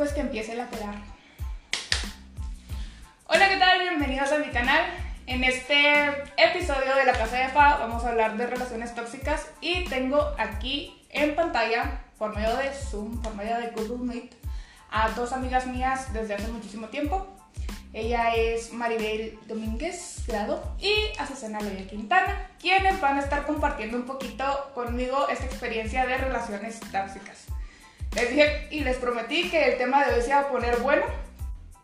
pues que empiece la pelar. Hola, ¿qué tal? Bienvenidos a mi canal. En este episodio de La Casa de Fa vamos a hablar de relaciones tóxicas y tengo aquí en pantalla, por medio de Zoom, por medio de Google Meet, a dos amigas mías desde hace muchísimo tiempo. Ella es Maribel Domínguez Grado y Azucena Loya Quintana, quienes van a estar compartiendo un poquito conmigo esta experiencia de relaciones tóxicas. Les dije y les prometí que el tema de hoy se iba a poner bueno.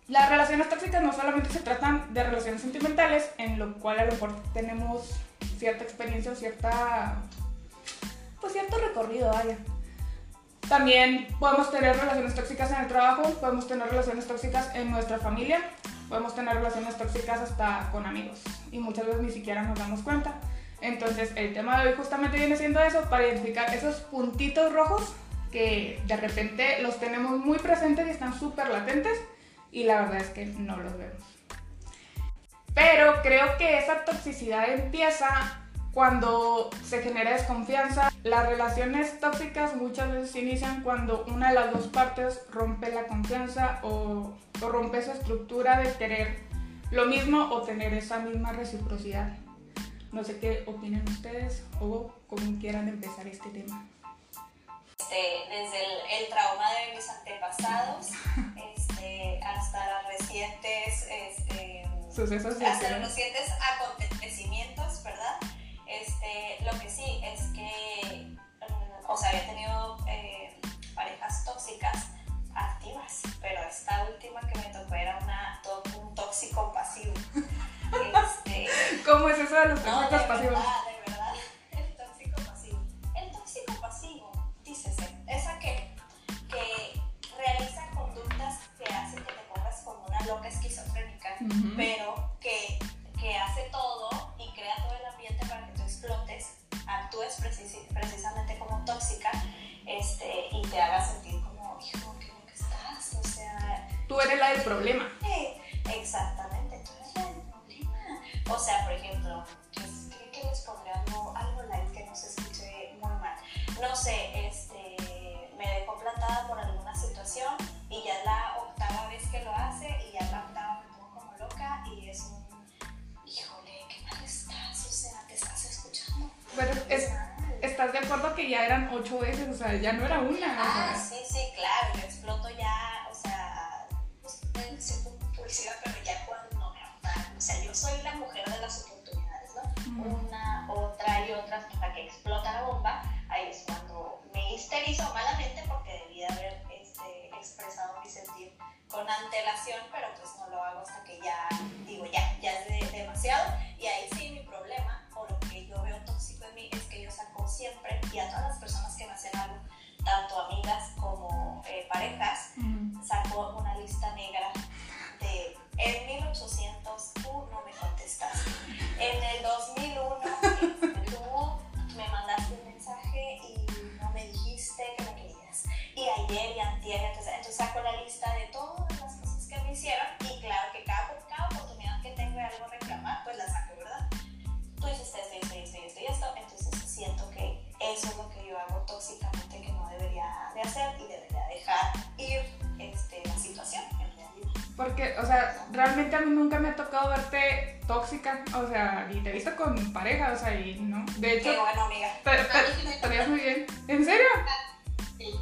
Las relaciones tóxicas no solamente se tratan de relaciones sentimentales, en lo cual a lo mejor tenemos cierta experiencia o cierta, pues cierto recorrido, vaya. También podemos tener relaciones tóxicas en el trabajo, podemos tener relaciones tóxicas en nuestra familia, podemos tener relaciones tóxicas hasta con amigos y muchas veces ni siquiera nos damos cuenta. Entonces el tema de hoy justamente viene siendo eso, para identificar esos puntitos rojos que de repente los tenemos muy presentes y están súper latentes y la verdad es que no los vemos. Pero creo que esa toxicidad empieza cuando se genera desconfianza. Las relaciones tóxicas muchas veces inician cuando una de las dos partes rompe la confianza o, o rompe esa estructura de querer lo mismo o tener esa misma reciprocidad. No sé qué opinan ustedes o cómo quieran empezar este tema. Este, desde el, el, trauma de mis antepasados este, hasta las recientes este, sucesos hasta los recientes acontecimientos, ¿verdad? Este, lo que sí es que, mm, o sea, había tenido eh, parejas tóxicas activas, pero esta última que me tocó era una, un tóxico pasivo. Este, ¿Cómo es eso de los tóxicos no, de pasivos? Verdad, con antelación, pero pues no lo hago hasta que ya digo, ya, ya es de, demasiado. Y ahí sí mi problema, o lo que yo veo tóxico en mí, es que yo saco siempre, y a todas hacer y debería dejar ir este, la situación. Porque, o sea, realmente a mí nunca me ha tocado verte tóxica, o sea, y te he visto con pareja, o sea, y no. De hecho, Qué bueno, amiga. te, te, te veías muy bien. ¿En serio? Sí.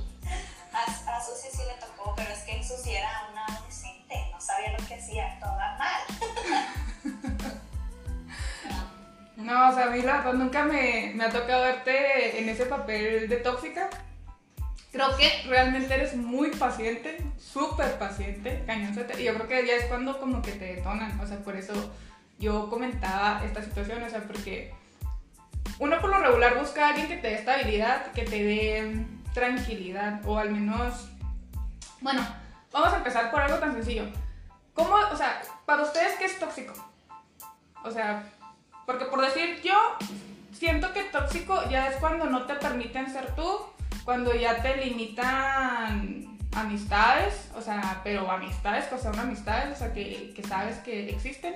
A, a Susi sí le tocó, pero es que Susi era una adolescente, no sabía lo que hacía, toda mal. no, o sea, a mí la verdad nunca me, me ha tocado verte en ese papel de tóxica. Creo que realmente eres muy paciente, súper paciente, cañoncete. Y yo creo que ya es cuando como que te detonan. O sea, por eso yo comentaba esta situación. O sea, porque uno por lo regular busca a alguien que te dé estabilidad, que te dé tranquilidad. O al menos... Bueno, vamos a empezar por algo tan sencillo. ¿Cómo, o sea, para ustedes qué es tóxico? O sea, porque por decir yo siento que tóxico ya es cuando no te permiten ser tú cuando ya te limitan amistades, o sea, pero amistades, que son amistades, o sea, que, sabes que existen,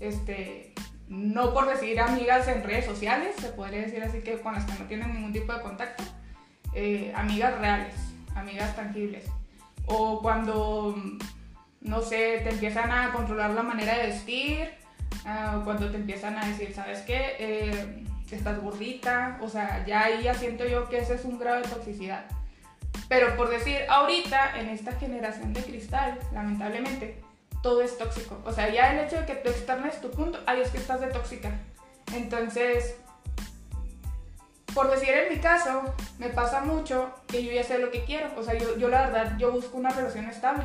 este, no por decir amigas en redes sociales, se podría decir así que con las que no tienen ningún tipo de contacto, eh, amigas reales, amigas tangibles. o cuando, no sé, te empiezan a controlar la manera de vestir, ah, o cuando te empiezan a decir, ¿sabes qué? Eh, estás gordita, o sea, ya ahí ya siento yo que ese es un grado de toxicidad. Pero por decir, ahorita, en esta generación de cristal, lamentablemente, todo es tóxico. O sea, ya el hecho de que tú externes tu punto, ahí es que estás de tóxica. Entonces, por decir en mi caso, me pasa mucho que yo ya sé lo que quiero. O sea, yo, yo la verdad, yo busco una relación estable.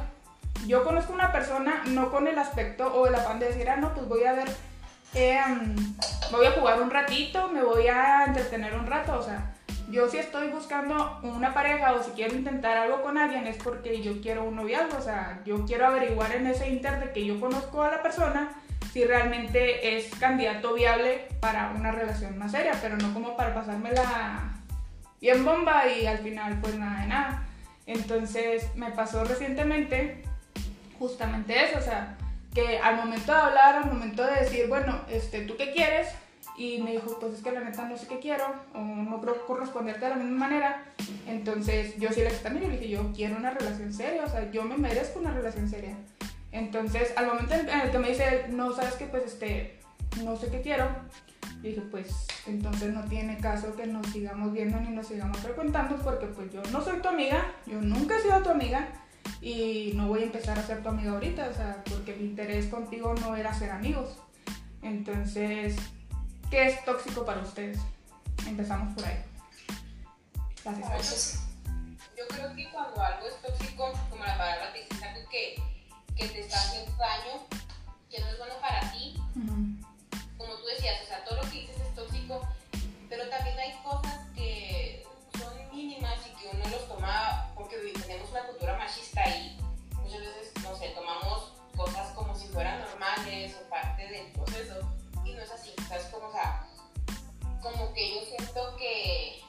Yo conozco una persona no con el aspecto o el afán de decir, ah, no, pues voy a ver, eh, voy a jugar un ratito, me voy a entretener un rato. O sea, yo si estoy buscando una pareja o si quiero intentar algo con alguien es porque yo quiero un noviazgo. O sea, yo quiero averiguar en ese inter de que yo conozco a la persona si realmente es candidato viable para una relación más seria, pero no como para pasármela bien bomba y al final pues nada de nada. Entonces me pasó recientemente justamente eso, o sea, que al momento de hablar, al momento de decir, bueno, este, ¿tú qué quieres? Y me dijo, pues es que la neta no sé qué quiero, o no creo corresponderte de la misma manera. Entonces yo sí le y le dije, yo quiero una relación seria, o sea, yo me merezco una relación seria. Entonces, al momento en el que me dice, no, sabes que pues este, no sé qué quiero, dije, pues entonces no tiene caso que nos sigamos viendo ni nos sigamos frecuentando porque pues yo no soy tu amiga, yo nunca he sido tu amiga y no voy a empezar a ser tu amiga ahorita, o sea, porque mi interés contigo no era ser amigos. Entonces, ¿qué es tóxico para ustedes? Empezamos por ahí. Gracias. Yo creo que cuando algo es tóxico, como la palabra dice, es algo que que te está haciendo daño, que no es bueno para ti. Como tú decías, o sea, todo lo que dices es tóxico, pero también hay cosas que son mínimas y que uno los toma porque tenemos una cultura machista y muchas veces, no sé, tomamos cosas como si fueran normales o parte del proceso y no es así, ¿sabes? Como, o sea, como que yo siento que,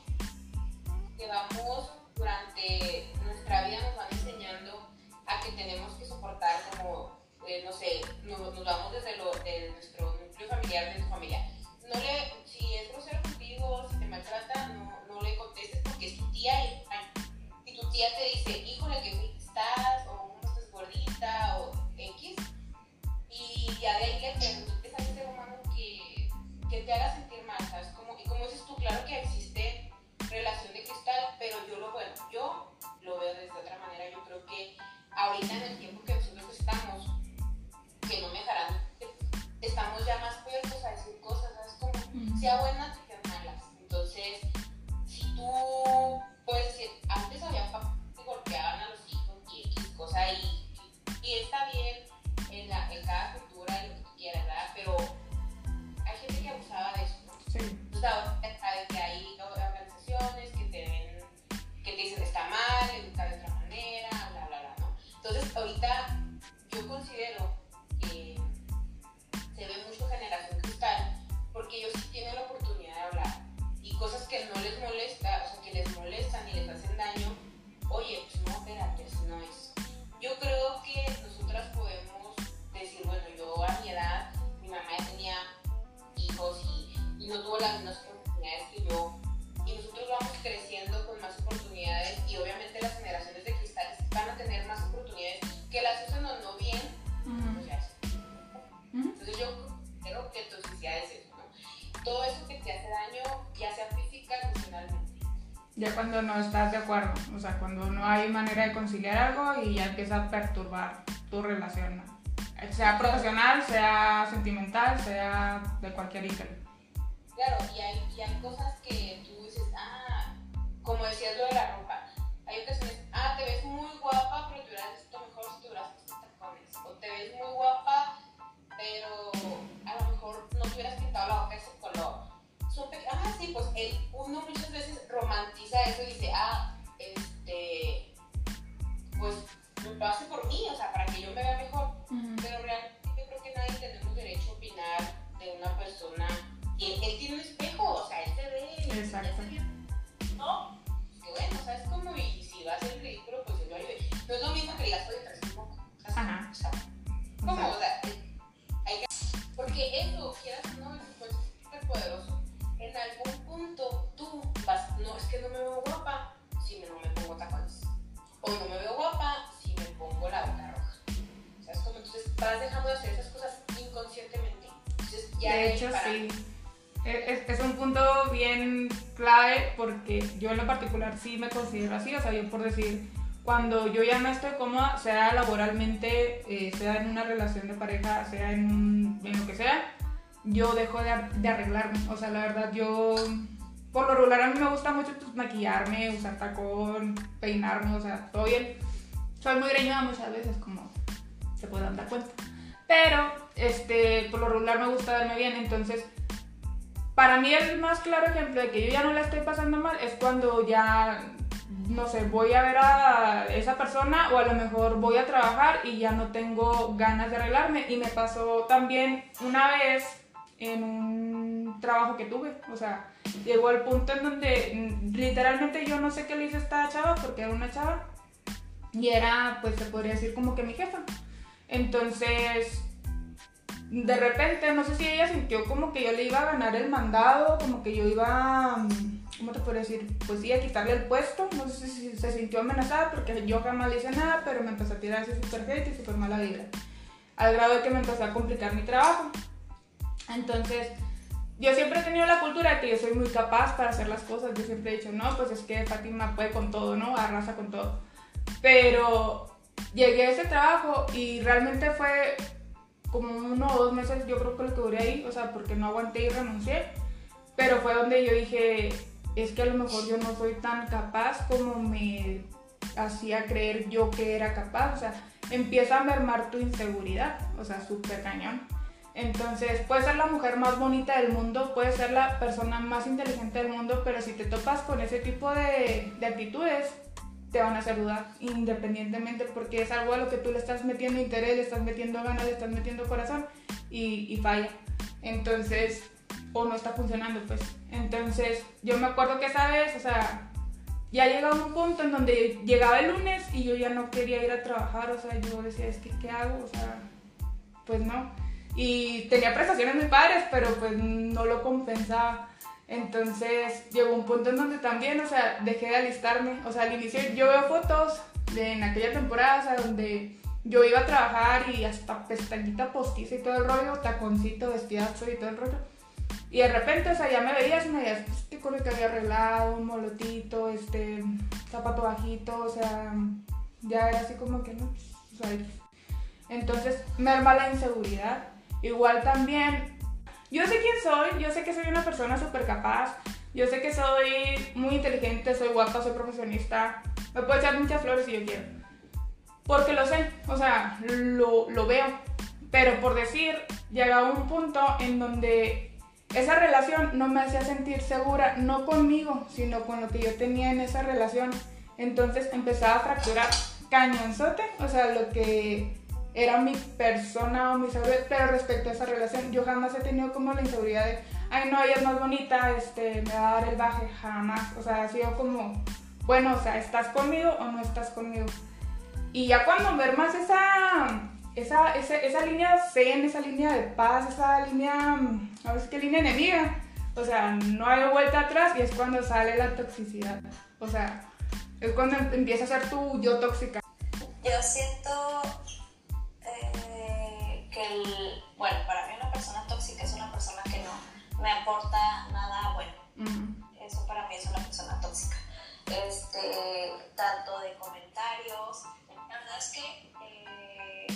que vamos durante nuestra vida nos van enseñando a que tenemos que soportar como, eh, no sé, nos, vamos desde lo, de nuestro núcleo familiar, de tu familia. No le, si es grosero contigo, si te maltrata, no, no le contestes porque es tu tía y, tía te dice, híjole, que estás, o cómo estás gordita, o X, y ya de ahí le preguntas a ese humano que, que te haga sentir mal, ¿sabes? Como, y como dices tú, claro que existe relación de cristal, pero yo lo, bueno, yo lo veo desde otra manera, yo creo que ahorita en el tiempo que perturbar tu relación, sea profesional, sea sentimental, sea de cualquier índole. Claro, y hay, y hay cosas que tú dices, ah, como decías lo de la ropa, hay ocasiones, ah, te ves muy guapa, pero te hubieras visto mejor si te hubieras puesto tacones, o te ves muy guapa, pero a lo mejor no te hubieras pintado la boca de ese color. ah, sí, pues el, uno muchas veces romantiza eso y dice, ah, él, tiene un espejo, o sea, él te ve. Exacto. No, y bueno, o sea, es como, y si va a ser ridículo, pues él lo ayude. No es lo mismo que las otras tampoco. Ajá. O sea, como, o sea, hay que... Porque eso, quieras no, es súper poderoso. En algún punto tú vas, no, es que no me veo guapa si no me pongo tacones. O no me veo guapa si me pongo la boca roja. O sea, es como, entonces vas dejando de hacer esas cosas inconscientemente. Entonces ya... De hecho, sí es, es, un punto bien clave porque yo en lo particular sí me considero así, o sea, yo por decir, cuando yo ya no estoy cómoda, sea laboralmente, eh, sea en una relación de pareja, sea en, en lo que sea, yo dejo de, de, arreglarme, o sea, la verdad yo, por lo regular a mí me gusta mucho pues, maquillarme, usar tacón, peinarme, o sea, todo bien. Soy muy greñuda muchas veces, como se pueden dar cuenta. Pero, este, por lo regular me gusta verme bien, entonces para mí el más claro ejemplo de que yo ya no la estoy pasando mal es cuando ya, no sé, voy a ver a esa persona o a lo mejor voy a trabajar y ya no tengo ganas de arreglarme. Y me pasó también una vez en un trabajo que tuve, o sea, llegó al punto en donde literalmente yo no sé qué le a esta chava porque era una chava y era, pues se podría decir como que mi jefa. Entonces, de repente, no sé si ella sintió como que yo le iba a ganar el mandado, como que yo iba, mm, ¿cómo te puedo decir? Pues sí, a quitarle el puesto. No sé si se sintió amenazada porque yo jamás le hice nada, pero me empezó a tirar así súper hate y súper mala vida. Al grado de que me empezó a complicar mi trabajo. Entonces, yo siempre he tenido la cultura de que yo soy muy capaz para hacer las cosas. Yo siempre he dicho, no, pues es que Fátima puede con todo, ¿no? Arrasa con todo. Pero llegué a ese trabajo y realmente fue como uno o dos meses yo creo que lo que duré ahí, o sea, porque no aguanté y renuncié, pero fue donde yo dije, es que a lo mejor yo no soy tan capaz como me hacía creer yo que era capaz, o sea, empieza a mermar tu inseguridad, o sea, súper cañón. Entonces, puedes ser la mujer más bonita del mundo, puedes ser la persona más inteligente del mundo, pero si te topas con ese tipo de, de actitudes, te van a hacer dudar independientemente porque es algo a lo que tú le estás metiendo interés, le estás metiendo ganas, le estás metiendo corazón y, y falla. Entonces, o no está funcionando, pues. Entonces, yo me acuerdo que esa vez, o sea, ya llegaba un punto en donde llegaba el lunes y yo ya no quería ir a trabajar, o sea, yo decía, es que, ¿qué hago? O sea, pues no. Y tenía prestaciones muy padres, pero pues no lo compensaba. Entonces llegó un punto en donde también, o sea, dejé de alistarme. O sea, al inicio yo veo fotos de en aquella temporada, o sea, donde yo iba a trabajar y hasta pestañita postiza y todo el rollo, taconcito, vestidazo y todo el rollo. Y de repente, o sea, ya me veías y me veías, pues, este con que había arreglado, un molotito, este, zapato bajito, o sea, ya era así como que no, o sea, entonces merma la inseguridad. Igual también yo sé quién soy, yo sé que soy una persona súper capaz, yo sé que soy muy inteligente, soy guapa, soy profesionista, me puedo echar muchas flores si yo quiero. Porque lo sé, o sea, lo, lo veo. Pero por decir, llega un punto en donde esa relación no me hacía sentir segura, no conmigo, sino con lo que yo tenía en esa relación. Entonces empezaba a fracturar cañonzote, o sea, lo que era mi persona o mi seguridad, pero respecto a esa relación, yo jamás he tenido como la inseguridad de, ay no, ella es más bonita, este, me va a dar el baje, jamás. O sea, ha sido como, bueno, o sea, ¿estás conmigo o no estás conmigo? Y ya cuando ver más esa, esa, esa, esa línea zen, esa línea de paz, esa línea, a ver qué línea enemiga, o sea, no hay vuelta atrás y es cuando sale la toxicidad. O sea, es cuando empieza a ser tu yo tóxica. Yo siento que el, bueno, para mí una persona tóxica es una persona que no me aporta nada bueno. Eso para mí es una persona tóxica. Este, tanto de comentarios, la verdad es que eh,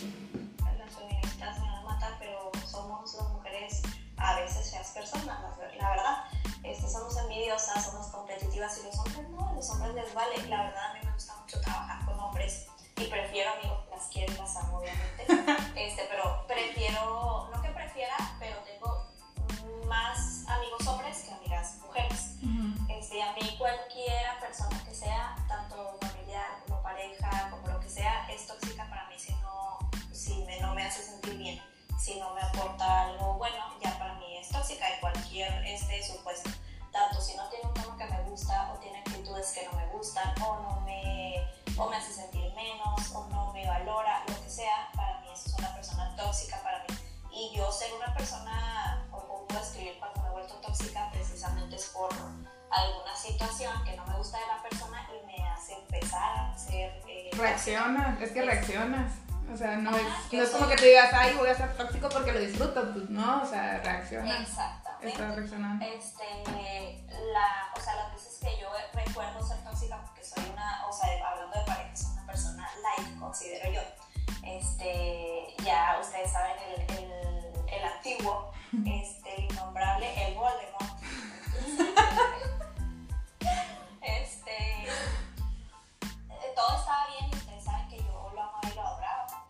las feministas me van a matar, pero somos las mujeres a veces feas personas, la, verdad. Este, somos envidiosas, somos competitivas y los hombres no, los hombres les vale. La verdad a mí me gusta mucho trabajar con hombres y prefiero amigos, las quiero, las amo obviamente, no me gustan o no me o me hace sentir menos, o no me valora, lo que sea, para mí eso es una persona tóxica para mí. Y yo ser una persona, o puedo escribir cuando me he vuelto tóxica, precisamente es por alguna situación que no me gusta de la persona y me hace empezar a ser... Eh, es que reaccionas. O sea, no, es, no es como que te digas, ay, voy a ser tóxico porque lo disfruto, pues no, o sea, reacciona. Exactamente. Estás reaccionando. Este, la, o sea, las veces que yo recuerdo ser tóxica porque soy una, o sea, hablando de parejas, soy una persona light, considero yo. Este, ya ustedes saben el, el, el antiguo, este, el innombrable, el Voldemort. este, todo estaba bien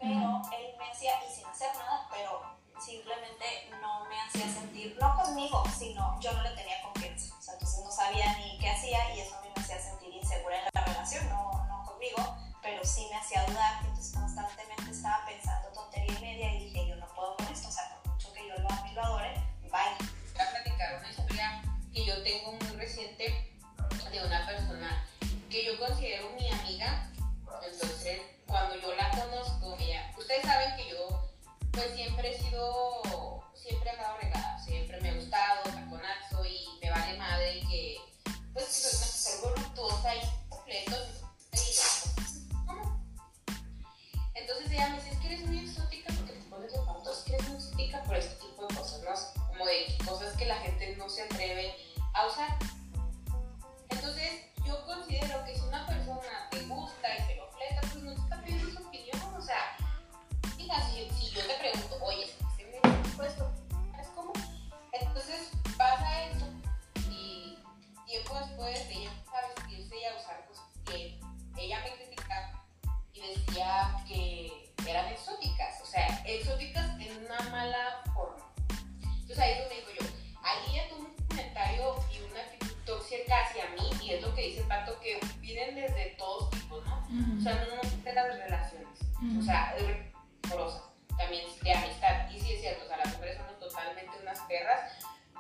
pero él me hacía, y sin hacer nada, pero simplemente no me hacía sentir, no conmigo, sino yo no le tenía confianza. O sea, entonces no sabía ni qué hacía y eso a mí me hacía sentir insegura en la relación, no, no conmigo, pero sí me hacía dudar. Entonces constantemente estaba pensando tontería y media y dije, yo no puedo con esto, o sea, por mucho que yo lo ame y lo adore, bye. Voy a platicar una historia que yo tengo muy reciente de una persona que yo considero pues siempre he sido, siempre he andado regada, siempre me ha gustado, taconazo y me vale madre que pues soy una mujer voluptuosa y completo. Entonces ella me dice, que eres muy exótica porque te pones los zapatos, que eres muy exótica por este tipo de cosas, ¿no? Como de cosas que la gente no se atreve a usar. Entonces yo considero que si una persona te gusta y te lo después ella a vestirse y a usar cosas que ella me criticaba y decía que eran exóticas, o sea, exóticas en una mala forma. Entonces ahí es donde digo yo, ahí ella tuvo un comentario y una actitud tóxica hacia mí y es lo que dice el pato que vienen desde todos tipos, ¿no? O sea, no no de las relaciones, o sea, amorosas, también de amistad. Y sí es cierto, o sea, las mujeres somos totalmente unas perras.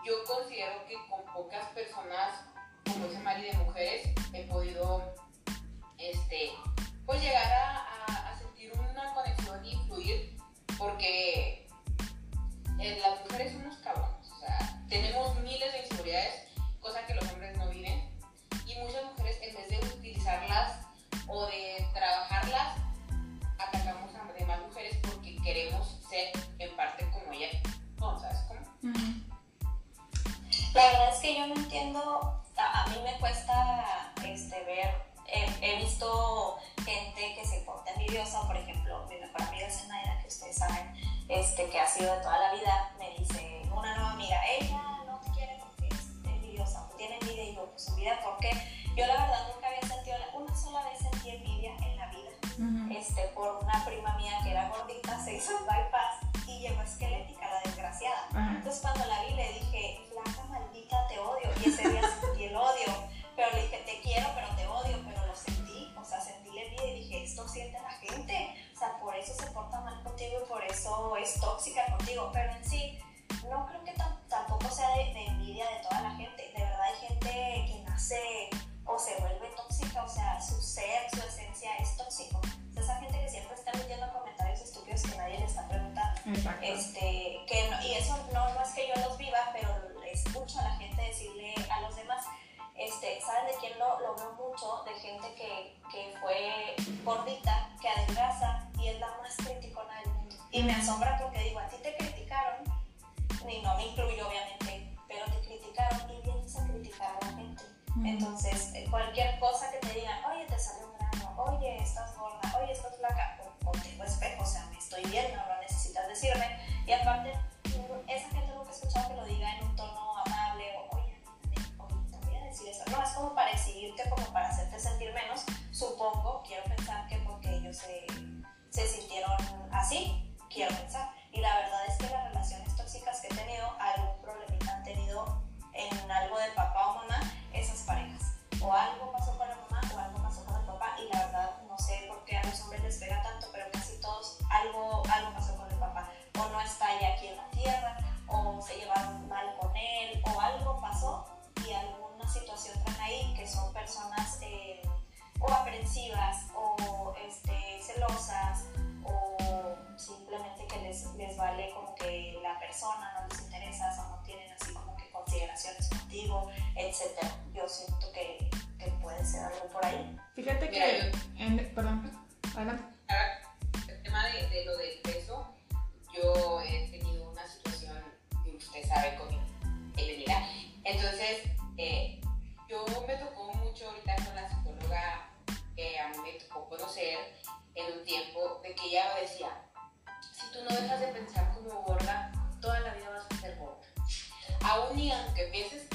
Yo considero que con pocas personas, como dice Mari, de mujeres, he podido, este, y no me incluyo obviamente, pero te criticaron y vienes a criticar a la gente. Entonces, eh, cualquier cosa que te digan, oye, te salió un grano, oye, estás gorda, oye, estás flaca, o, o tengo espejo, o sea, me estoy viendo, no necesitas decirme. Y aparte, esa gente nunca he escuchado que lo diga en un tono amable o, oye, te voy a decir eso. No, es como para exhibirte, como para hacerte sentir menos. Supongo, quiero pensar que porque ellos se, se sintieron así, quiero pensar. Y la verdad es que que he tenido, algún problemita han tenido en algo de papá o mamá, esas parejas. O algo pasó con la mamá o algo pasó con el papá. Y la verdad, no sé por qué a los hombres les pega tanto, pero casi todos algo, algo pasó con el papá. O no está ya aquí en la tierra, o se llevaron mal con él, o algo pasó y alguna situación traen ahí que son personas eh, o aprensivas, les vale como que la persona no les interesa o no tienen así como que consideraciones contigo, etc. Yo siento que, que puede ser algo por ahí. Fíjate que, perdón, adelante. El tema de, lo del peso, yo he tenido una situación, usted sabe, con Elenira. Entonces, eh, yo me tocó mucho ahorita con la psicóloga que a mí me tocó conocer en un tiempo de que ella decía, si tú no dejas de pensar como gorda, toda la vida vas a ser gorda. Aún y aunque pienses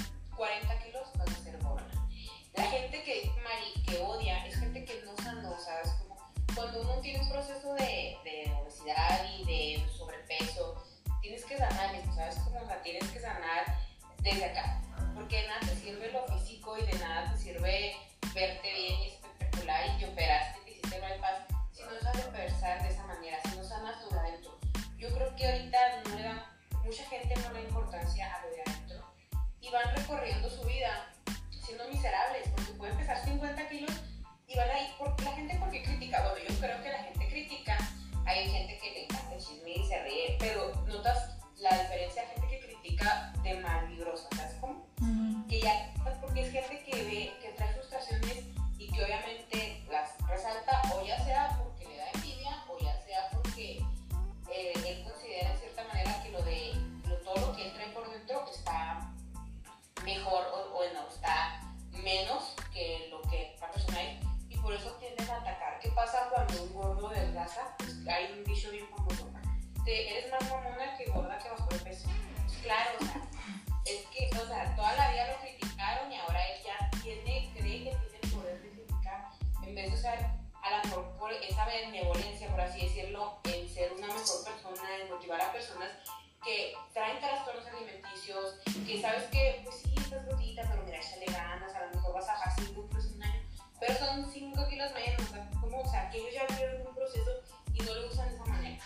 o sea, que ellos ya vivieron un proceso y no lo usan de esa manera.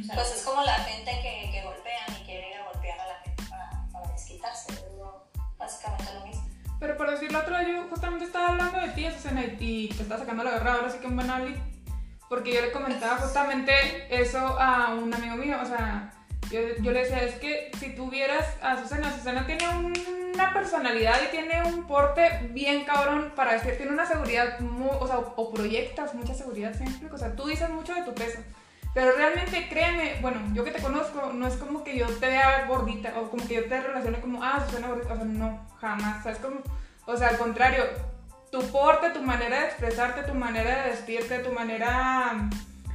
O sea, Pues es como la gente que, que golpean y quiere ir a golpear a la gente para, para desquitarse. Es lo- básicamente lo mismo. Pero por decirlo otro, yo justamente estaba hablando de ti, Azucena, y te estaba sacando la guerra ahora sí que en Banali, porque yo le comentaba justamente eso a un amigo mío, o sea, yo, yo le decía, es que si tuvieras a Azucena, Azucena tiene una personalidad y tiene un porte bien cabrón para decir, tiene una seguridad, mu- o sea, o, proyectas mucha seguridad, ¿sí me explico? O sea, tú dices mucho de tu peso. Pero realmente, créeme, bueno, yo que te conozco, no es como que yo te vea gordita o como que yo te relacione como, ah, Susana gordita. O sea, no, jamás. ¿Sabes cómo? O sea, al contrario, tu porte, tu manera de expresarte, tu manera de vestirte, tu manera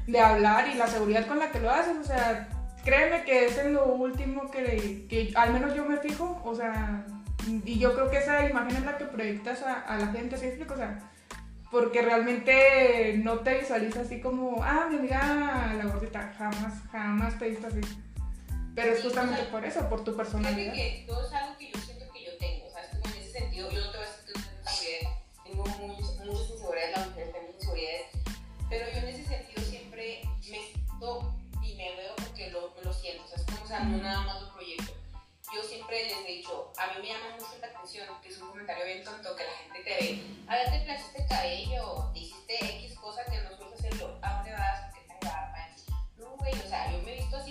de hablar y la seguridad con la que lo haces, o sea, créeme que es en lo último que, que al menos yo me fijo, o sea, y yo creo que esa imagen es la que proyectas a, a la gente, ¿sí explico? O sea, porque realmente no te visualizas así como, ah, mi amiga la gordita, jamás, jamás te he visto así. Pero es Sí, justamente o sea, por eso, por tu personalidad. que todo es algo que yo siento que yo tengo, ¿sabes? Como en ese sentido, yo no te voy a decir que tengo muchas, muchas inseguridades, las mujeres tienen inseguridades, pero yo en ese sentido siempre me siento y me veo porque lo, lo siento, ¿sabes? Como, o sea, no nada más lo proyecto. Yo siempre les he dicho, a mí me llama mucho la atención, que es un comentario bien tonto, que la gente te ve, a ver, te planchaste el cabello, te hiciste X cosa que no sueles hacerlo, ¿a dónde vas? ¿Por qué guapa? No, güey, o sea, yo me he visto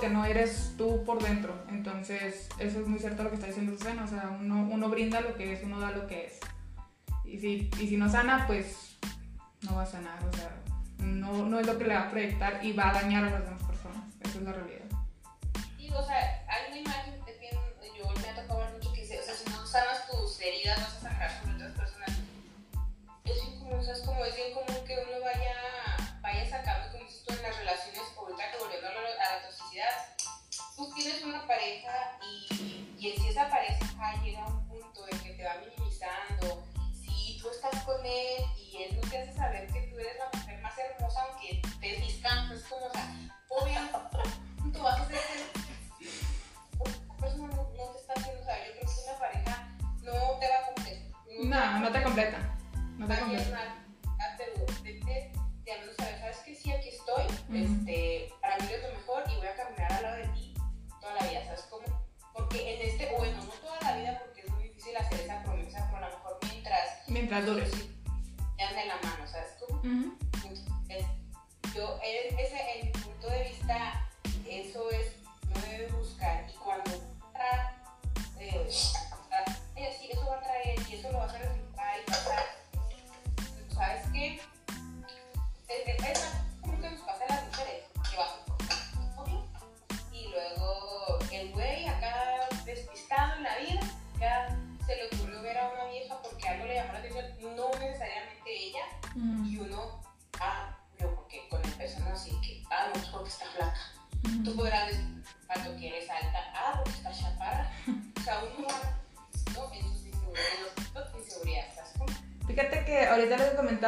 que no eres tú por dentro, entonces eso es muy cierto lo que está diciendo Susana, o sea, uno, uno brinda lo que es, uno da lo que es. Y si, y si no sana, pues no va a sanar, o sea, no, no es lo que le va a proyectar y va a dañar a las demás personas, esa es la realidad. Sí, o sea, hay una imagen que bien, yo me ha tocado ver mucho que dice, o sea, si no sanas tus heridas, vas a sangrar sobre otras personas. Es bien o sea, es como es bien común que uno vaya tú tienes una pareja y, y si esa pareja llega a un punto en que te va minimizando, si tú estás con él y él no te hace saber que tú eres la mujer más hermosa, aunque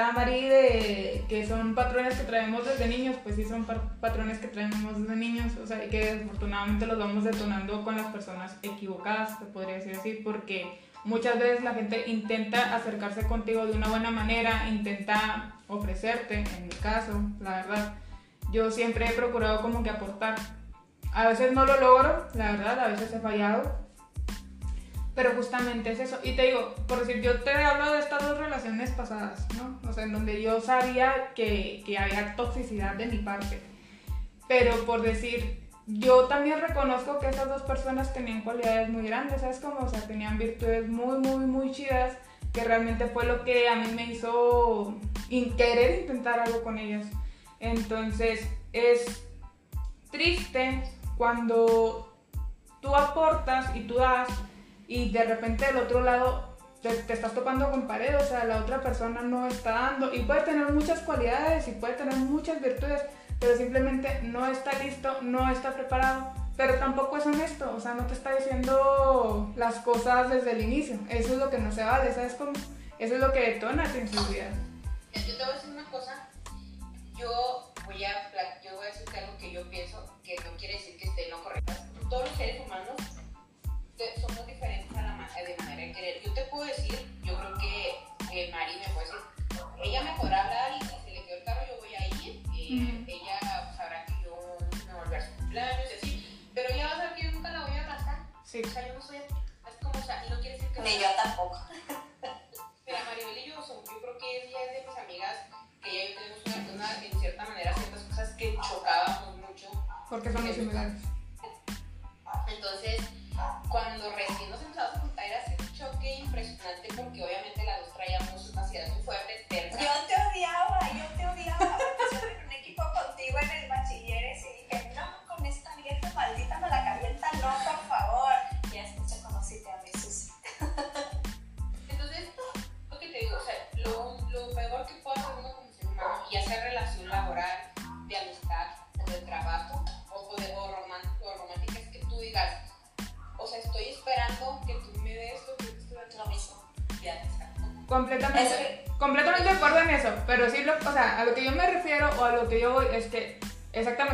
comentaba Mari de que son patrones que traemos desde niños, pues sí son pa- patrones que traemos desde niños, o sea, y que desafortunadamente los vamos detonando con las personas equivocadas, se podría decir así, porque muchas veces la gente intenta acercarse contigo de una buena manera, intenta ofrecerte, en mi caso, la verdad, yo siempre he procurado como que aportar. A veces no lo logro, la verdad, a veces he fallado, pero justamente es eso. Y te digo, por decir, yo te hablo de estas dos relaciones pasadas, ¿no? O sea, en donde yo sabía que, que había toxicidad de mi parte. Pero por decir, yo también reconozco que estas dos personas tenían cualidades muy grandes, ¿sabes cómo? O sea, tenían virtudes muy, muy, muy chidas, que realmente fue lo que a mí me hizo querer intentar algo con ellas. Entonces, es triste cuando tú aportas y tú das y de repente del otro lado te, estás topando con pared, o sea, la otra persona no está dando y puede tener muchas cualidades y puede tener muchas virtudes, pero simplemente no está listo, no está preparado, pero tampoco es honesto, o sea, no te está diciendo las cosas desde el inicio, eso es lo que no se vale, ¿sabes cómo? Eso es lo que detona tu inseguridad. Yo te voy a decir una cosa, yo voy a, yo voy a decirte algo que yo pienso, que no quiere decir que esté no correcta. Todos los seres humanos somos diferentes a la ma- de manera de querer. Yo te puedo decir, yo creo que eh, Mari me puede decir, ella me podrá hablar y si se le quedó el carro yo voy a ir, eh, Ujú. ella sabrá que yo me volveré a su cumpleaños y así, pero ella va a saber que yo nunca la voy a abrazar. Sí. O sea, yo no soy así. Es como, o sea, y no quiere decir que Ni yo tampoco. Mira, Maribel y yo, son- yo creo que ella es de mis amigas que ella y yo tenemos una, una- en cierta manera ciertas cosas que chocábamos mucho. Porque son muy similares. Entonces, cuando recién nos empezamos a juntar era un choque impresionante porque obviamente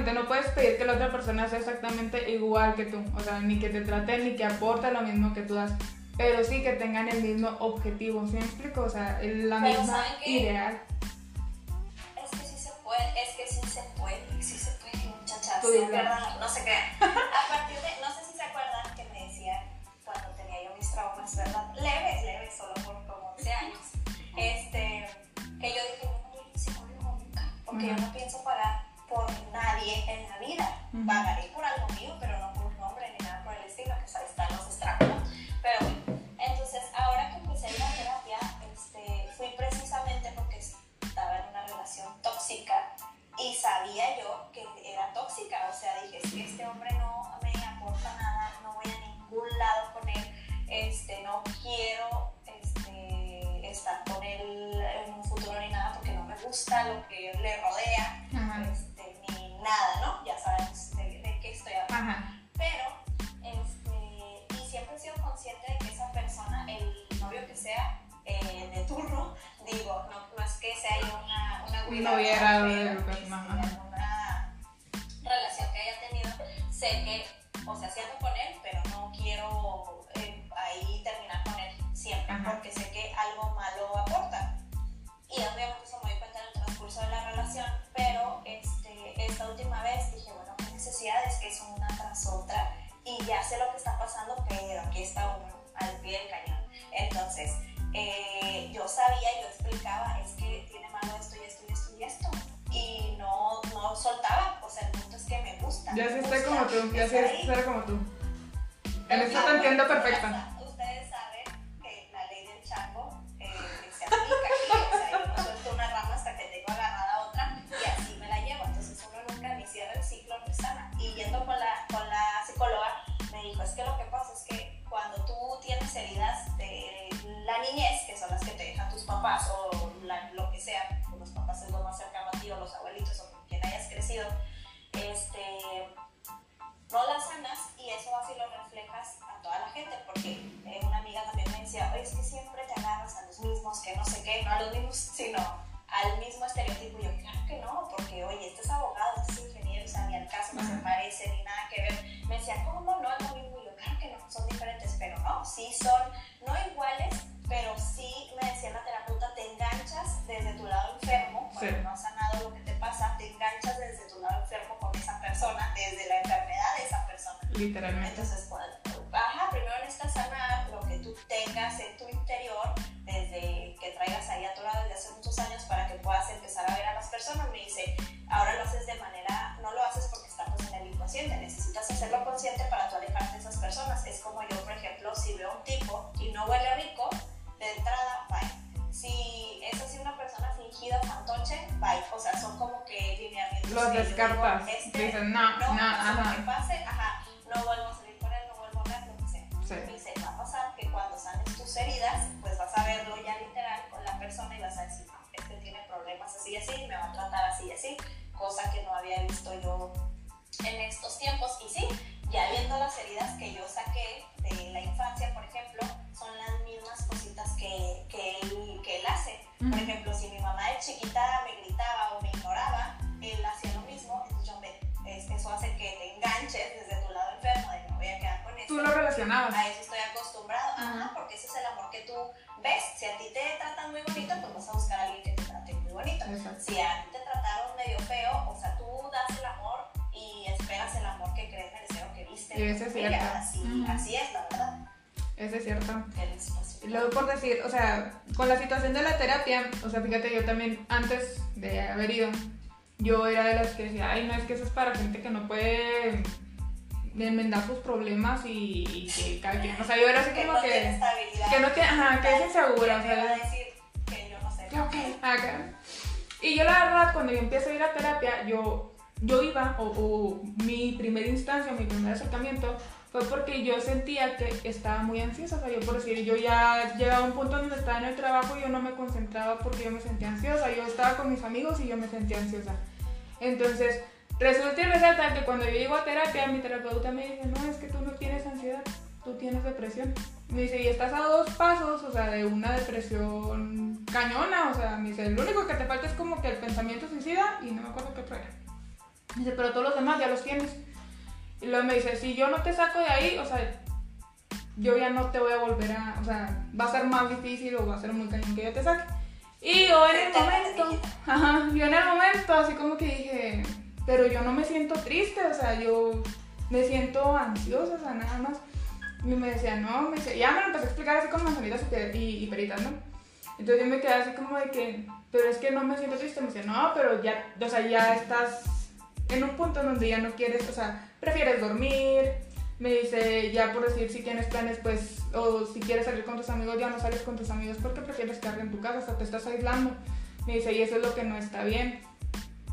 no puedes pedir que la otra persona sea exactamente igual que tú, o sea, ni que te trate ni que aporte lo mismo que tú das, pero sí que tengan el mismo objetivo, ¿sí me explico? O sea, la misma ideal. Es que sí se puede, es que sí se puede, sí se puede, muchachas, perdón, hubiera sí son, no iguales, pero sí, me decía la terapeuta, te enganchas desde tu lado enfermo, cuando no has sanado lo que te pasa, te enganchas desde tu lado enfermo con esa persona, desde la enfermedad de esa persona. Literalmente. Entonces, y no huele rico, de entrada, bye. Si es así una persona fingida, fantoche, bye. O sea, son como que lineamientos. Los descartas. Este, Dicen, no, no, no ajá. que pase, ajá, no vuelvo a salir con él, no vuelvo a ver, lo que sea. Sí. dice, va a pasar que cuando sanes tus heridas, pues vas a verlo ya literal con la persona y vas a decir, no, este tiene problemas así y así, me va a tratar así y así, cosa que no había visto yo en estos tiempos. Y sí, ya viendo las heridas que yo saqué de la infancia, por ejemplo, son las mismas cositas que, que, él, que él hace. Por ejemplo, si mi mamá de chiquita me gritaba o me ignoraba, él hacía lo mismo, entonces yo me, eso hace que te enganches desde tu lado enfermo, de no voy a quedar con eso. Tú lo relacionabas. A eso estoy acostumbrado, Ajá, porque ese es el amor que tú ves. Si a ti te tratan muy bonito, pues vas a buscar a alguien que te trate muy bonito. Si a ti te trataron medio feo, o sea, tú das el amor y esperas el amor que crees merecer o que viste. Y eso es cierto. Así, así es, la verdad. Eso es cierto. Y luego por decir, o sea, con la situación de la terapia, o sea, fíjate, yo también antes de haber ido, yo era de las que decía, ay, no, es que eso es para gente que no puede enmendar sus problemas y, que cada quien, o sea, yo era así como que... Que no tiene, ajá, que es insegura, o sea... decir que yo no sé. Ok, acá. Y yo la verdad, cuando yo empiezo a ir a terapia, yo, yo iba, o, mi primera instancia, mi primer acercamiento, fue porque yo sentía que estaba muy ansiosa, o sea, yo por decir, yo ya llegaba a un punto donde estaba en el trabajo y yo no me concentraba porque yo me sentía ansiosa, yo estaba con mis amigos y yo me sentía ansiosa. Entonces, resulta y resalta que cuando yo llego a terapia, mi terapeuta me dice, no, es que tú no tienes ansiedad, tú tienes depresión. Me dice, y estás a dos pasos, o sea, de una depresión cañona, o sea, me dice, lo único que te falta es como que el pensamiento suicida y no me acuerdo qué. Me dice, pero todos los demás ya los tienes. Y luego me dice, si yo no te saco de ahí, o sea, yo ya no te voy a volver a, o sea, va a ser más difícil o va a ser muy cañón que yo te saque. Y yo en el momento, ajá, yo en el momento así como que dije, pero yo no me siento triste, o sea, yo me siento ansiosa, o sea, nada más. Y me decía, no, me decía, ya me lo empecé a explicar así con manzanitas y, y, peritas, ¿no? Entonces yo me quedé así como de que, pero es que no me siento triste. Me decía, no, pero ya, o sea, ya estás en un punto donde ya no quieres, o sea, prefieres dormir. Me dice, ya por decir, si tienes planes, pues, o si quieres salir con tus amigos, ya no sales con tus amigos porque prefieres quedarte en tu casa, o sea, te estás aislando. Me dice, y eso es lo que no está bien.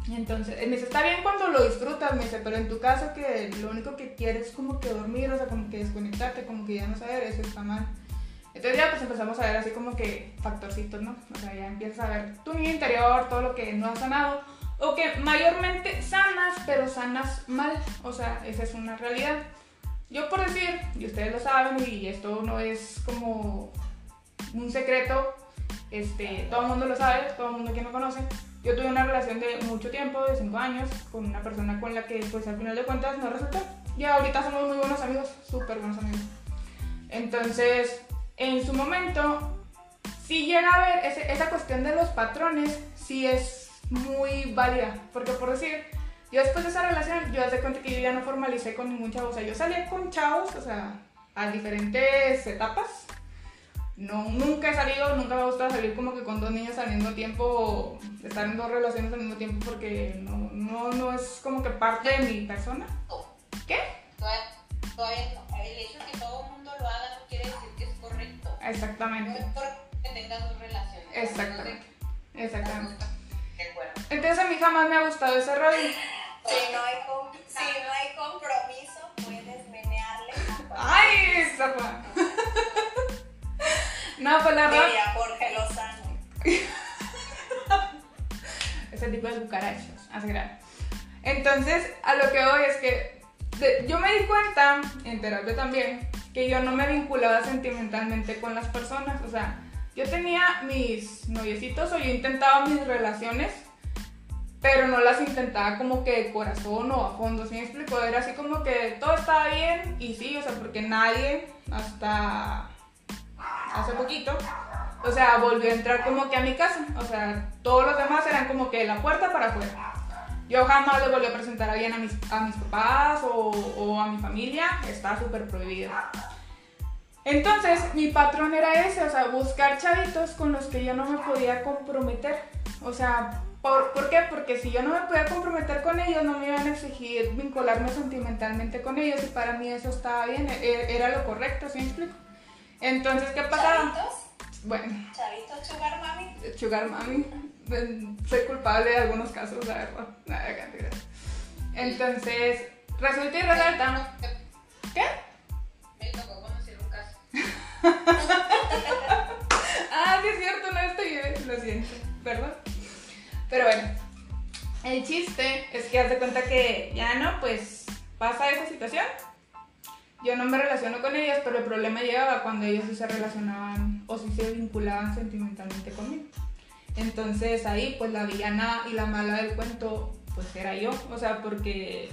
Entonces, me dice, está bien cuando lo disfrutas, me dice, pero en tu caso que lo único que quieres es como que dormir, o sea, como que desconectarte, como que ya no saber, eso está mal. Entonces ya pues empezamos a ver así como que factorcitos, ¿no? O sea, ya empiezas a ver tu niño interior, todo lo que no has sanado, o que mayormente sanas, pero sanas mal, o sea, esa es una realidad. Yo por decir, y ustedes lo saben, y esto no es como un secreto, este, todo el mundo lo sabe, todo el mundo que me conoce, yo tuve una relación de mucho tiempo, de 5 años, con una persona con la que pues al final de cuentas no resultó. Y ahorita somos muy buenos amigos, súper buenos amigos. Entonces, en su momento, sí llega a ver esa cuestión de los patrones, sí es muy válida. Porque por decir, yo después de esa relación, yo hace cuenta que yo ya no formalicé con ningún chavo. O sea, yo salí con chavos, o sea, a diferentes etapas no, nunca he salido, nunca me ha gustado salir como que con dos niños al mismo tiempo, estar en dos relaciones al mismo tiempo porque no, no, no es como que parte de mi persona. ¿Qué? Todavía, no. El hecho de que todo el mundo lo haga no quiere decir que es correcto. Exactamente. No es porque tengas dos relaciones. Exactamente. Exactamente. Entonces a mí jamás me ha gustado ese rollo. Si no hay, si no hay compromiso, puedes menearle. ¡Ay, zapa! No, pues la verdad. Jorge Lozano. Ese tipo de cucarachas, hace grande. Entonces, a lo que voy es que yo me di cuenta, en terapia también, que yo no me vinculaba sentimentalmente con las personas. O sea, yo tenía mis noviecitos o yo intentaba mis relaciones, pero no las intentaba como que de corazón o a fondo. ¿Sí me explico? Era así como que todo estaba bien y sí, o sea, porque nadie hasta hace poquito, o sea, volvió a entrar como que a mi casa. O sea, todos los demás eran como que la puerta para afuera. Yo jamás le volví a presentar a alguien a mis, a mis papás o, o a mi familia, está súper prohibido. Entonces, mi patrón era ese, o sea, buscar chavitos con los que yo no me podía comprometer. O sea, ¿por, ¿por qué? Porque si yo no me podía comprometer con ellos, no me iban a exigir vincularme sentimentalmente con ellos y para mí eso estaba bien, e, era lo correcto, ¿sí me explico? Entonces, ¿qué pasaba? ¿Chavitos? Bueno. ¿Chavitos sugar mami? Sugar mami. Soy culpable de algunos casos, la verdad. Nada, Entonces, resulta y resalta. ¿Qué? Me tocó. ah, sí es cierto, no estoy bien, lo siento, ¿verdad? Pero bueno, el chiste es que haz de cuenta que ya no, pues pasa esa situación yo no me relaciono con ellas, pero el problema llegaba cuando ellos sí se relacionaban o sí se vinculaban sentimentalmente conmigo. Entonces ahí pues la villana y la mala del cuento pues era yo, o sea, porque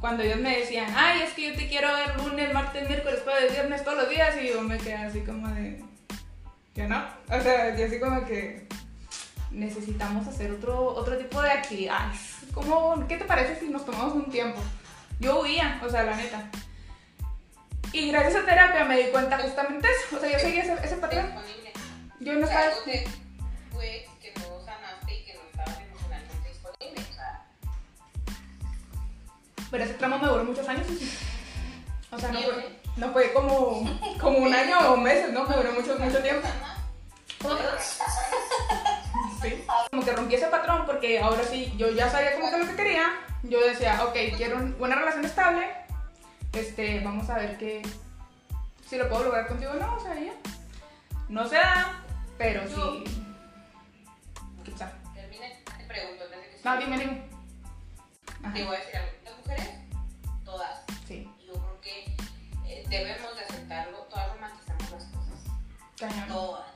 cuando ellos me decían, ay, es que yo te quiero ver lunes, martes, miércoles, jueves, viernes, todos los días, y yo me quedé así como de, yo no, o sea, yo así como que necesitamos hacer otro, otro tipo de actividades. ¿Cómo, ¿Qué te parece si nos tomamos un tiempo? Yo huía, o sea, la neta. Y gracias a terapia me di cuenta justamente eso. O sea, yo seguí ese, ese patrón. Yo no estaba. Pero ese tramo me duró muchos años. O sea, no fue, no fue como, como un año o meses, ¿no? Me duró mucho, mucho tiempo. ¿Cómo, Sí. Como que rompí ese patrón porque ahora sí, yo ya sabía como que lo que quería. Yo decía, ok, quiero una relación estable este, vamos a ver que si lo puedo lograr contigo o no, o sea, ya. No se da, pero sí. ¿Qué pasa? Termine, te pregunto No, dime, dime. Te voy a decir algo. Las mujeres, todas. Sí. Yo creo que eh, debemos de aceptar Todas.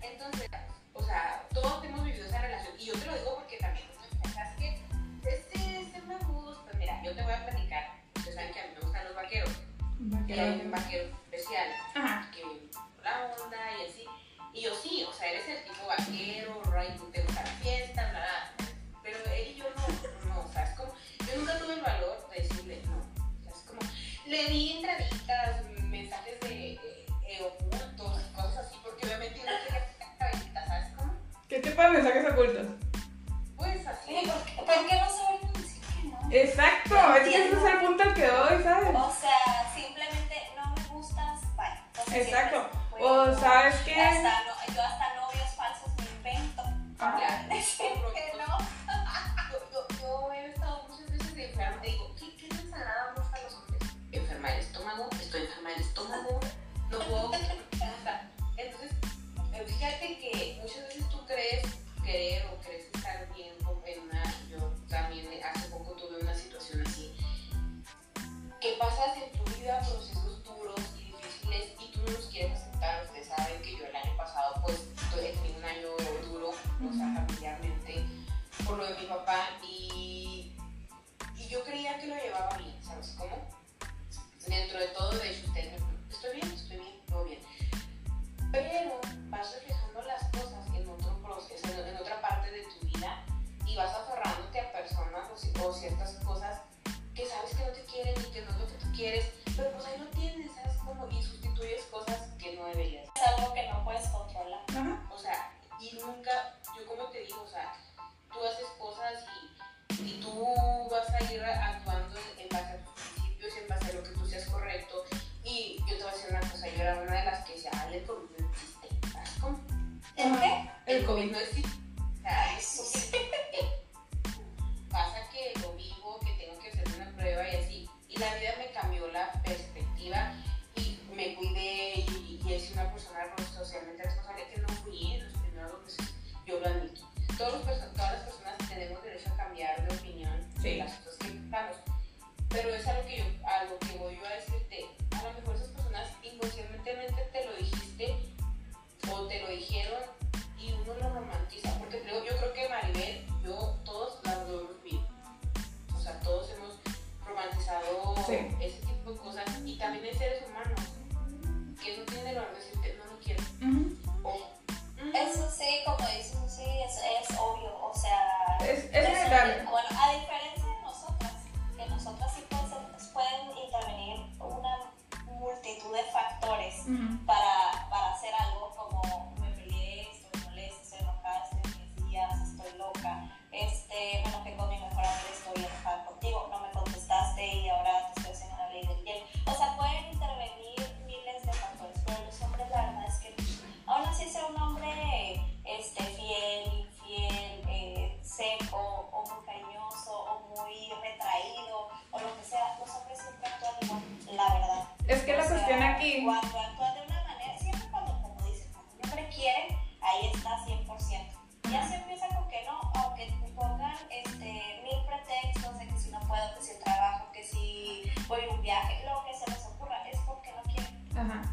Entonces, o sea, todos hemos vivido esa relación. Y yo te lo digo porque también, ¿sabes que Este, me gusta. Pues mira, yo te voy a platicar. Ustedes saben que a mí me gustan los vaqueros. Y hay un vaquero especial. Ajá. Que la onda y así. Y yo sí, o sea, eres el tipo vaquero, right, te gusta la fiesta, bla, bla. Yo nunca tuve el valor de decirle no. O sea, es como, le di entraditas, mensajes de eh, ocultos, cosas así, porque obviamente yo no quería que ¿sabes cómo? ¿Qué tipo de mensajes ocultos? Pues así. ¿por qué, ¿por qué no saben decir que no? Exacto, es que ese es el punto al que doy, ¿sabes? O sea, simplemente no me gustas. O sea, Exacto. O sabes qué. Hasta no, yo hasta novios falsos me invento. Ah. Para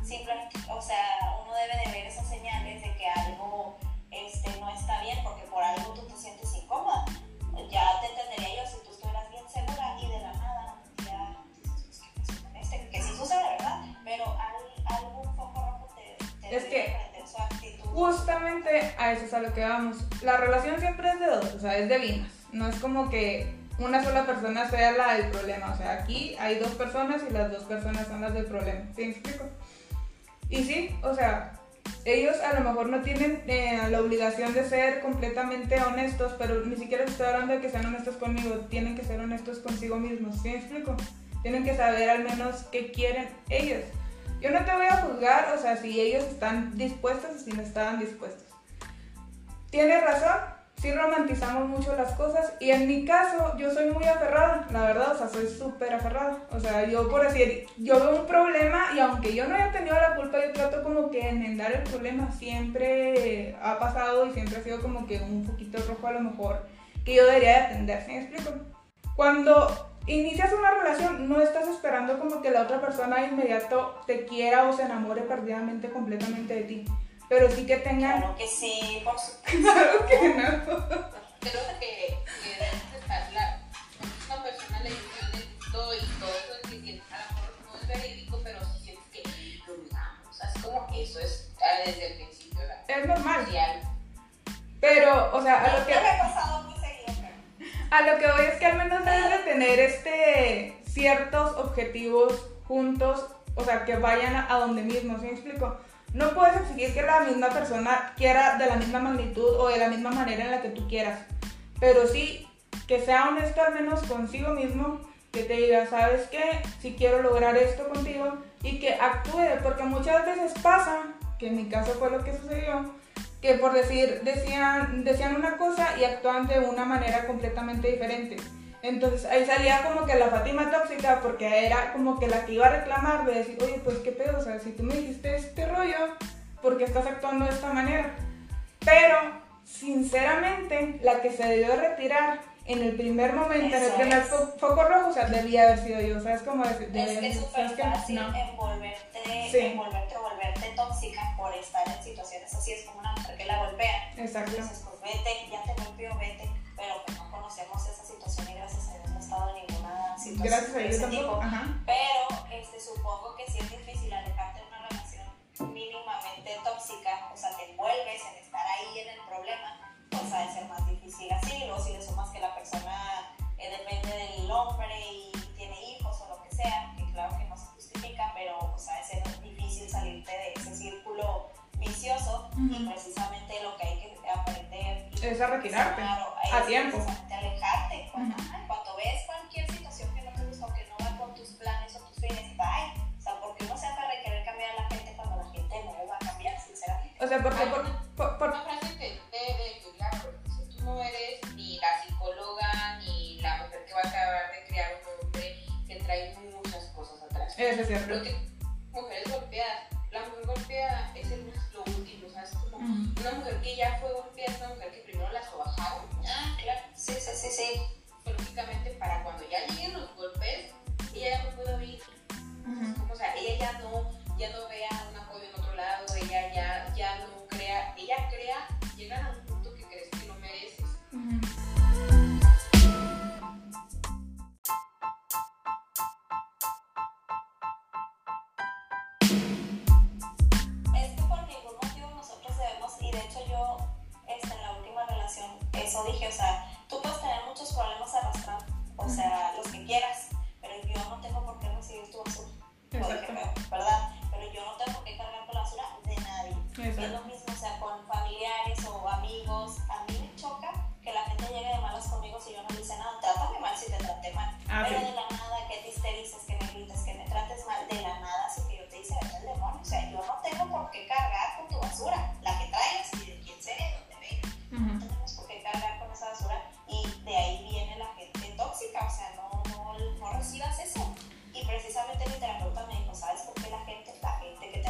Simplemente, o sea, uno debe de ver esas señales de que algo este, no está bien, porque por algo tú te sientes incómoda. Ya te entendería yo si tú estuvieras bien segura y de la nada ya dices, pues, ¿qué pasó con este? Que sí sucede, ¿verdad? Pero al- algún foco rojo te, te Es que su actitud. Justamente a eso es a lo que vamos. La relación siempre es de dos, o sea, es de vinas. No es como que una sola persona sea la del problema. O sea, aquí hay dos personas y las dos personas son las del problema. ¿Sí me explico? Y sí, o sea, ellos a lo mejor no tienen eh, la obligación de ser completamente honestos, pero ni siquiera estoy hablando de que sean honestos conmigo, tienen que ser honestos consigo mismos. ¿Sí me explico? Tienen que saber al menos qué quieren ellos. Yo no te voy a juzgar, o sea, si ellos están dispuestos o si no estaban dispuestos. Tienes razón, sí romantizamos mucho las cosas y en mi caso yo soy muy aferrada, la verdad, o sea, soy súper aferrada. O sea, yo por decir, yo veo un problema y aunque yo no haya tenido la culpa, yo trato como que enmendar el problema. Siempre ha pasado y siempre ha sido como que un poquito rojo a lo mejor que yo debería de atender, ¿sí me explico? Cuando inicias una relación, no estás esperando como que la otra persona de inmediato te quiera o se enamore perdidamente completamente de ti. Pero sí que tengan... Claro que sí, por supuesto. claro que no. Creo que, estar la, una persona le gustó y todo eso que a lo mejor no es verídico, pero sí sientes que lo miramos. Es como que eso es desde el principio. ¿verdad? Es normal. Social. Pero, o sea, a lo que... No me ha pasado muy seguido, pero... A lo que voy es que al menos debes de tener este ciertos objetivos juntos, o sea, que vayan a, a donde mismo, ¿sí me explico? No puedes exigir que la misma persona quiera de la misma magnitud o de la misma manera en la que tú quieras, pero sí que sea honesto al menos consigo mismo, que te diga, ¿sabes qué? Si quiero lograr esto contigo y que actúe, porque muchas veces pasa, que en mi caso fue lo que sucedió, que por decir, decían, decían una cosa y actuaban de una manera completamente diferente. Entonces ahí salía como que la Fátima tóxica porque era como que la que iba a reclamar de decir, oye, pues qué pedo, o sea, si tú me dijiste este rollo, ¿por qué estás actuando de esta manera? Pero, sinceramente, la que se debió de retirar en el primer momento, en el es. fo- foco rojo, o sea, debía haber sido yo, ¿sabes? Como decir, Es que es ¿sabes súper fácil No. envolverte, Sí. envolverte volverte tóxica por estar en situaciones así. Es como una mujer que la golpea. Exacto. Entonces, pues vete, ya te golpeó, vete. Pero pues no conocemos esa situación y gracias a Dios no he estado en ninguna situación Gracias a Dios tampoco. Pero este, supongo que sí es difícil alejarte de una relación mínimamente tóxica, o sea, te envuelves en estar ahí en el problema, pues ha de ser más difícil así. Luego, si le sumas que la persona eh, depende del hombre y tiene hijos o lo que sea, que claro que no se justifica, pero pues ha de ser difícil salirte de ese círculo vicioso y precisamente lo que hay que aprender y Es a retirarte, Claro, a tiempo. precisamente alejarte. Cuando, cuando ves cualquier situación que no te gusta o que no va con tus planes o tus fines, bye. O sea, porque uno se aferra a querer cambiar a la gente cuando la gente no va a cambiar, sinceramente. O sea, porque por-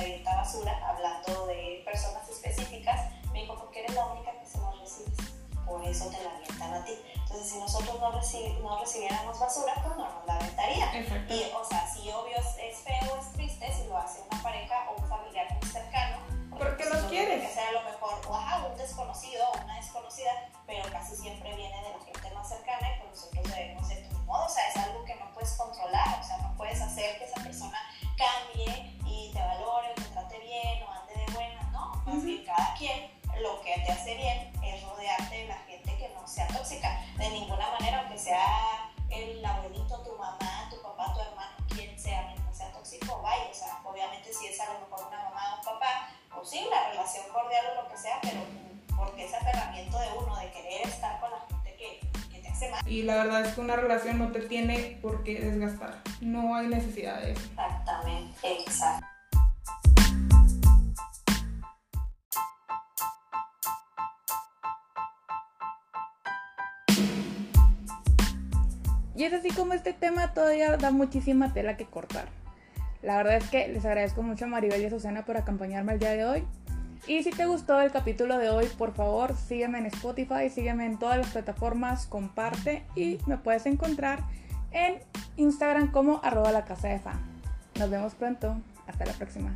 avienta basura, hablando de personas específicas, me dijo, porque eres la única que se las recibes. Por eso te la avientan a ti. Entonces, si nosotros no, reci- no recibiéramos basura, pues no nos la aventarían. Exacto. Y, o sea, sí, obvio, es, feo, es triste si lo hace una pareja o un familiar muy cercano. Porque pues, los no quieres. Que sea a lo mejor, o ajá, un desconocido o una desconocida, pero casi siempre viene de la gente más cercana y pues nosotros debemos de tu modo, o sea, es algo que no puedes controlar, o sea, no puedes hacer que esa persona cambie te hace bien es rodearte de la gente que no sea tóxica, de ninguna manera, aunque sea el abuelito, tu mamá, tu papá, tu hermano, quien sea, mientras sea tóxico, vaya, o sea, obviamente si es a lo mejor una mamá o un papá, pues sí, la relación cordial o lo que sea, pero porque ese aferramiento de uno, de querer estar con la gente que, que te hace mal. Y la verdad es que una relación no te tiene por qué desgastar. No hay necesidad de eso. Exactamente, exacto. Y es así como este tema todavía da muchísima tela que cortar. La verdad es que les agradezco mucho a Maribel y a Susana por acompañarme el día de hoy. Y si te gustó el capítulo de hoy, por favor, sígueme en Spotify, sígueme en todas las plataformas, comparte y me puedes encontrar en Instagram como arroba la casa de fa. Nos vemos pronto. Hasta la próxima.